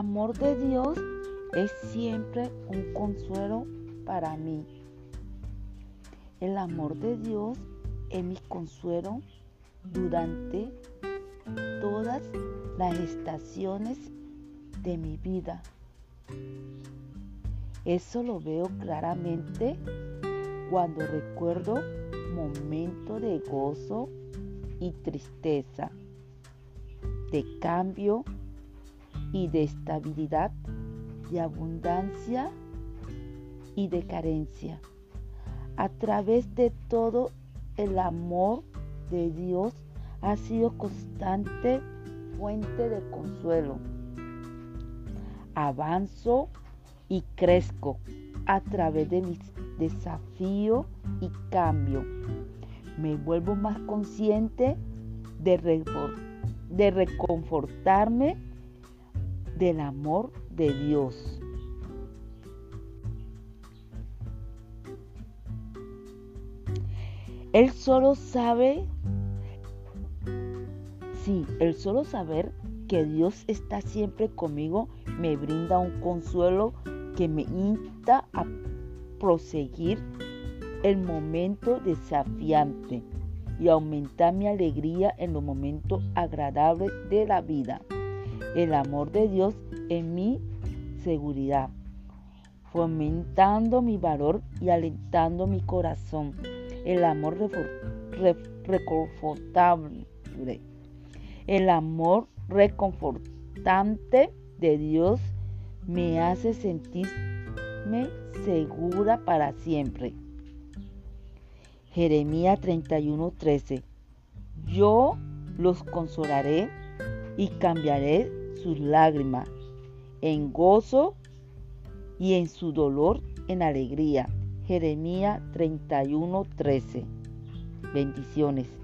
amor de Dios es siempre un consuelo para mí. El amor de Dios es mi consuelo durante todas las estaciones de mi vida. Eso lo veo claramente cuando recuerdo momentos de gozo y tristeza, de cambio y de estabilidad, de abundancia y de carencia. A través de todo el amor de Dios ha sido constante fuente de consuelo. Avanzo y crezco a través de mis desafíos y cambio. Me vuelvo más consciente de, de reconfortarme del amor de Dios. Él solo sabe, sí, el solo saber que Dios está siempre conmigo me brinda un consuelo que me insta a proseguir el momento desafiante y aumentar mi alegría en los momentos agradables de la vida. El amor de Dios en mi seguridad, fomentando mi valor y alentando mi corazón. El amor reconfortable, el amor reconfortante de Dios me hace sentirme segura para siempre. Jeremías 31:13 Yo los consolaré y cambiaré sus lágrimas en gozo y en su dolor en alegría. Jeremías 31:13 Bendiciones.